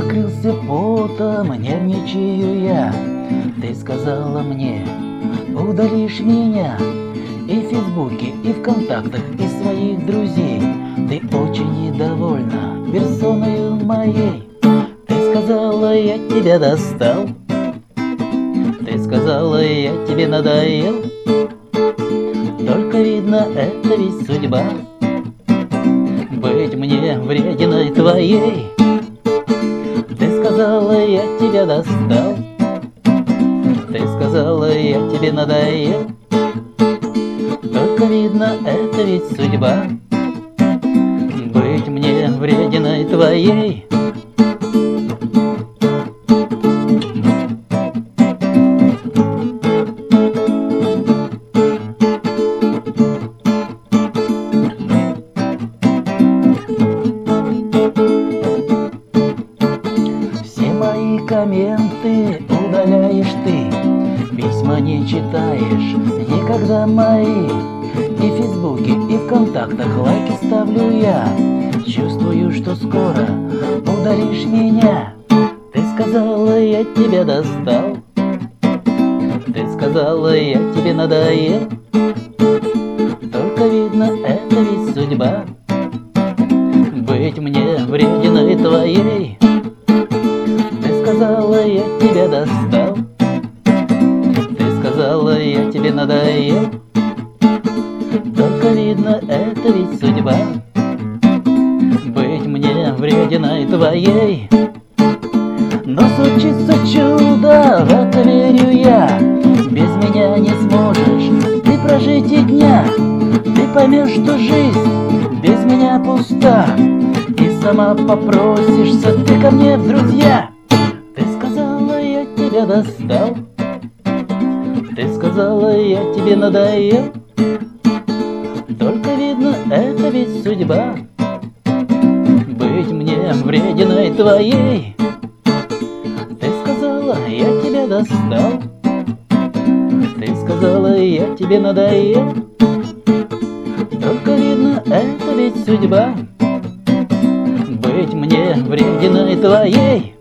покрылся потом, нервничаю я. Ты сказала мне, удалишь меня И в Фейсбуке, и в контактах, и своих друзей. Ты очень недовольна персоною моей. Ты сказала, я тебя достал Ты сказала, я тебе надоел Только видно, это ведь судьба. Быть мне врединой твоей тебя достал. Ты сказала, я тебе надоел. Только видно, это ведь судьба. Быть мне врединой твоей Комменты удаляешь ты. Письма не читаешь никогда мои. И в Фейсбуке, и в контактах лайки ставлю я. Чувствую, что скоро удалишь меня. Ты сказала, я тебя достал. Ты сказала, я тебе надоел. Только видно, это ведь судьба. Быть мне врединой твоей тебе надоел Только видно, это ведь судьба. Быть мне врединой твоей Но случится чудо, в это верю я. Без меня не сможешь ты прожить и дня Ты поймешь, что жизнь без меня пуста. И сама попросишься ты ко мне в друзья. Ты сказала, я тебя достал Ты сказала, я тебе надоел. Только видно, это ведь судьба. Быть мне врединой твоей. Ты сказала, я тебя достал. Ты сказала, я тебе надоел. Только видно, это ведь судьба. Быть мне врединой твоей